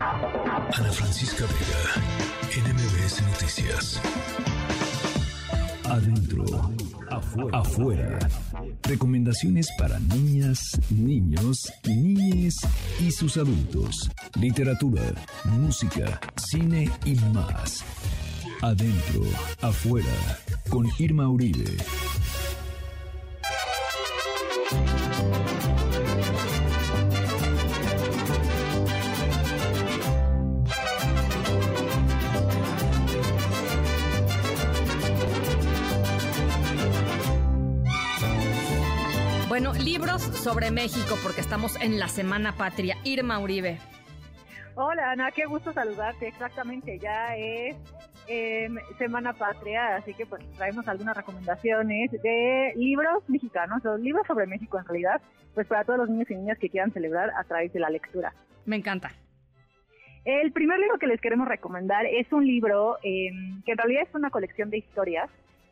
Ana Francisca Vega, NMBS Noticias. Adentro, afuera. afuera. Recomendaciones para niñas, niños, niñes y sus adultos. Literatura, música, cine y más. Adentro, afuera. Con Irma Uribe. Bueno, libros sobre México, porque estamos en la Semana Patria. Irma Uribe. Hola Ana, qué gusto saludarte. Exactamente, ya es em, Semana Patria, así que pues traemos algunas recomendaciones de libros mexicanos, los libros sobre México en realidad, pues para todos los niños y niñas que quieran celebrar a través de la lectura. Me encanta. El primer libro que les queremos recomendar es un libro em, que en realidad es una colección de historias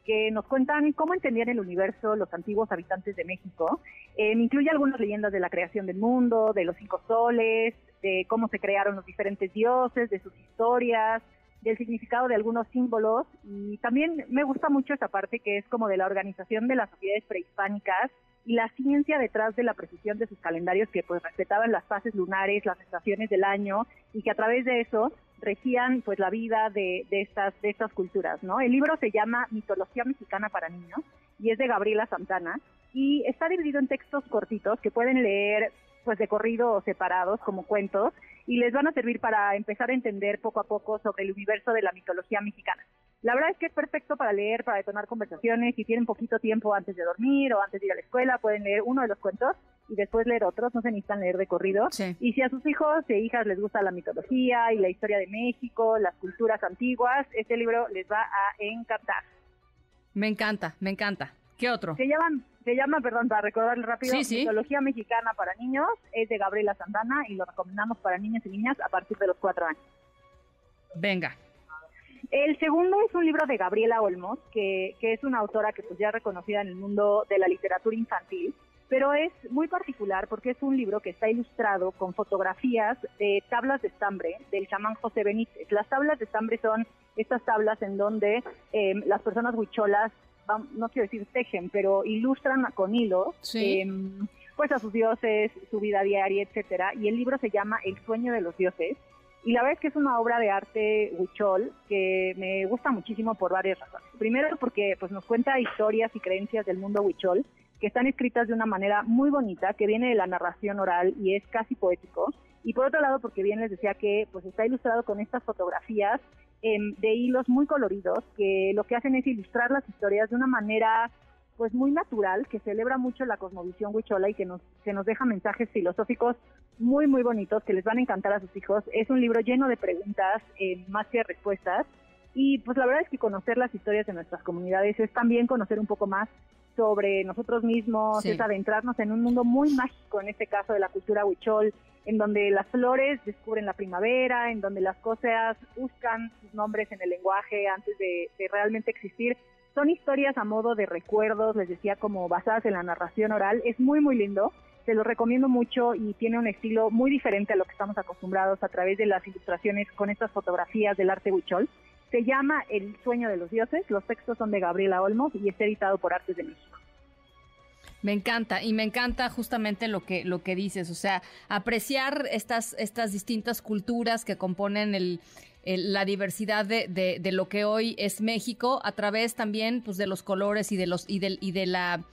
que nos cuentan cómo entendían el universo los antiguos habitantes de México. Eh, incluye algunas leyendas de la creación del mundo, de los cinco soles, de cómo se crearon los diferentes dioses, de sus historias, del significado de algunos símbolos. Y también me gusta mucho esa parte que es como de la organización de las sociedades prehispánicas y la ciencia detrás de la precisión de sus calendarios que pues respetaban las fases lunares, las estaciones del año y que a través de eso regían pues la vida de, de, estas de estas culturas, ¿no? El libro se llama Mitología mexicana para niños y es de Gabriela Santana y está dividido en textos cortitos que pueden leer pues de corrido o separados como cuentos y les van a servir para empezar a entender poco a poco sobre el universo de la mitología mexicana. La verdad es que es perfecto para leer, para detonar conversaciones. Si tienen poquito tiempo antes de dormir o antes de ir a la escuela, pueden leer uno de los cuentos y después leer otros. No se necesitan leer de corrido. Y si a sus hijos e hijas les gusta la mitología y la historia de México, las culturas antiguas, este libro les va a encantar. Me encanta, me encanta. ¿Qué otro? Se llama, se llama perdón, para recordarle rápido, Mitología Mexicana para Niños. Es de Gabriela Santana y lo recomendamos para niños y niñas a partir de los cuatro años. Venga. El segundo es un libro de Gabriela Olmos, que, que es una autora que pues ya reconocida en el mundo de la literatura infantil, pero es muy particular porque es un libro que está ilustrado con fotografías de tablas de estambre del chamán José Benítez. Las tablas de estambre son estas tablas en donde eh, las personas huicholas, no quiero decir tejen, pero ilustran con hilos em, pues a sus dioses, su vida diaria, etcétera. Y el libro se llama El sueño de los dioses y la verdad es que es una obra de arte huichol que me gusta muchísimo por varias razones. Primero porque pues nos cuenta historias y creencias del mundo huichol que están escritas de una manera muy bonita, que viene de la narración oral y es casi poético. Y por otro lado, porque bien les decía que pues está ilustrado con estas fotografías em, de hilos muy coloridos que lo que hacen es ilustrar las historias de una manera pues muy natural, que celebra mucho la cosmovisión huichola y que nos, que nos deja mensajes filosóficos muy, muy bonitos que les van a encantar a sus hijos. Es un libro lleno de preguntas eh, más que respuestas. Y pues la verdad es que conocer las historias de nuestras comunidades es también conocer un poco más sobre nosotros mismos, es adentrarnos en un mundo muy mágico, en este caso de la cultura huichol, en donde las flores descubren la primavera, en donde las cosas buscan sus nombres en el lenguaje antes de realmente existir son historias a modo de recuerdos, les decía, como basadas en la narración oral. Es muy, muy lindo. Se lo recomiendo mucho y tiene un estilo muy diferente a lo que estamos acostumbrados a través de las ilustraciones con estas fotografías del arte huichol. Se llama El sueño de los dioses. Los textos son de Gabriela Olmos y está editado por Artes de México. Me encanta y me encanta justamente lo que lo que dices, o sea, apreciar estas estas distintas culturas que componen el, la diversidad de, de, lo que hoy es México a través también pues de los colores y de los y de, y de la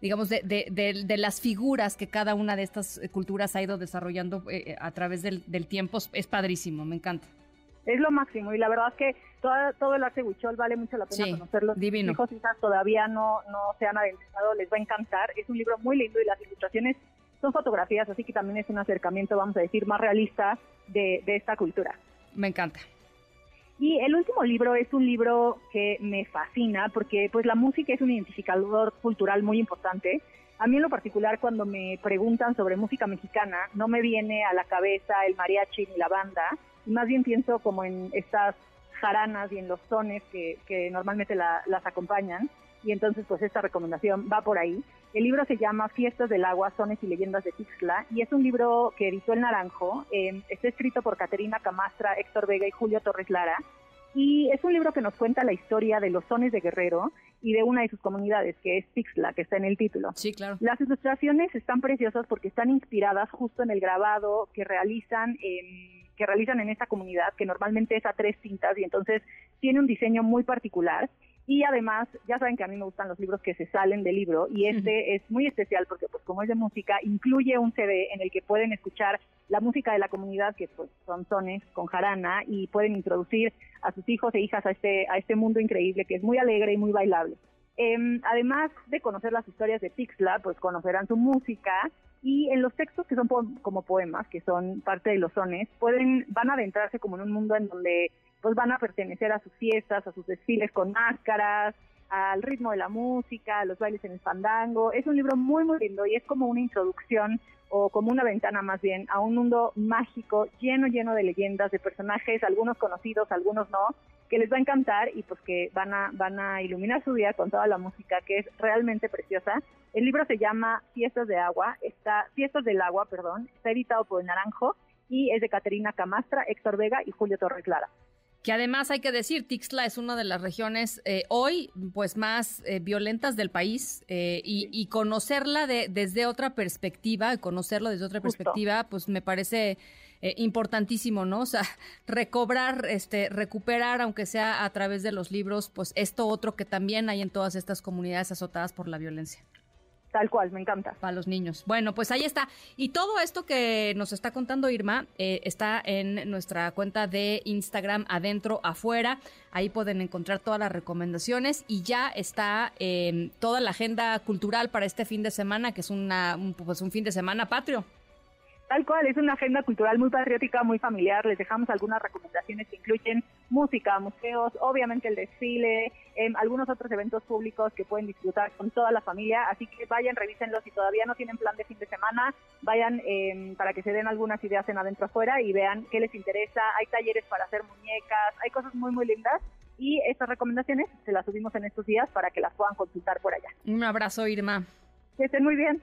digamos de, de, las figuras que cada una de estas culturas ha ido desarrollando eh, a través del, tiempo es padrísimo me encanta es lo máximo y la verdad es que todo el arte huichol vale mucho la pena conocerlo. Divino. hijos hijas todavía no, no se han adentrado, les va a encantar. Es un libro muy lindo y las ilustraciones son fotografías, así que también es un acercamiento, vamos a decir, más realista de, de esta cultura. Me encanta. Y el último libro es un libro que me fascina porque pues la música es un identificador cultural muy importante. A mí en lo particular cuando me preguntan sobre música mexicana no me viene a la cabeza el mariachi ni la banda, más bien pienso como en estas jaranas y en los tones que, que normalmente las acompañan. Y entonces pues esta recomendación va por ahí. El libro se llama Fiestas del Agua, Sones y Leyendas de Tixla y es un libro que editó El Naranjo, eh, está escrito por Caterina Camastra, Héctor Vega y Julio Torres Lara y es un libro que nos cuenta la historia de los sones de Guerrero y de una de sus comunidades, que es Tixla, que está en el título. Sí, claro. Las ilustraciones están preciosas porque están inspiradas justo en el grabado que realizan en que realizan en esta comunidad, que normalmente es a tres tintas y entonces tiene un diseño muy particular. Y además, ya saben que a mí me gustan los libros que se salen del libro y este es muy especial porque pues como es de música, incluye un CD en el que pueden escuchar la música de la comunidad, que pues son sones con jarana y pueden introducir a sus hijos e hijas a este, a este mundo increíble que es muy alegre y muy bailable. Em, además de conocer las historias de Tixla, pues conocerán su música y en los textos que son como poemas, que son parte de los sones, pueden, van a adentrarse como en un mundo en donde pues van a pertenecer a sus fiestas, a sus desfiles con máscaras, al ritmo de la música, a los bailes en el fandango. Es un libro muy, muy lindo y es como una introducción o como una ventana más bien a un mundo mágico lleno, lleno de leyendas, de personajes, algunos conocidos, algunos no, que les va a encantar y pues que van a, van a iluminar su día con toda la música que es realmente preciosa. El libro se llama Fiestas de Agua, está, Fiestas del Agua, perdón, está editado por Naranjo y es de Caterina Camastra, Héctor Vega y Julio Torres Lara que además hay que decir, Tixla es una de las regiones eh, hoy pues más eh, violentas del país eh, y, conocerla de, desde otra perspectiva, conocerlo desde otra perspectiva, pues me parece importantísimo, ¿no? O sea, recobrar, este, recuperar, aunque sea a través de los libros, pues esto otro que también hay en todas estas comunidades azotadas por la violencia. Tal cual, me encanta. Para los niños. Bueno, pues ahí está. Y todo esto que nos está contando Irma eh, está en nuestra cuenta de Instagram, adentro, afuera. Ahí pueden encontrar todas las recomendaciones y ya está eh, toda la agenda cultural para este fin de semana, que es una, pues un fin de semana patrio. Tal cual, es una agenda cultural muy patriótica, muy familiar. Les dejamos algunas recomendaciones que incluyen música, museos, obviamente el desfile, em, algunos otros eventos públicos que pueden disfrutar con toda la familia. Así que vayan, revísenlo. Si todavía no tienen plan de fin de semana, vayan em, para que se den algunas ideas en adentro afuera y vean qué les interesa. Hay talleres para hacer muñecas, hay cosas muy, muy lindas. Y estas recomendaciones se las subimos en estos días para que las puedan consultar por allá. Un abrazo, Irma. Que estén muy bien.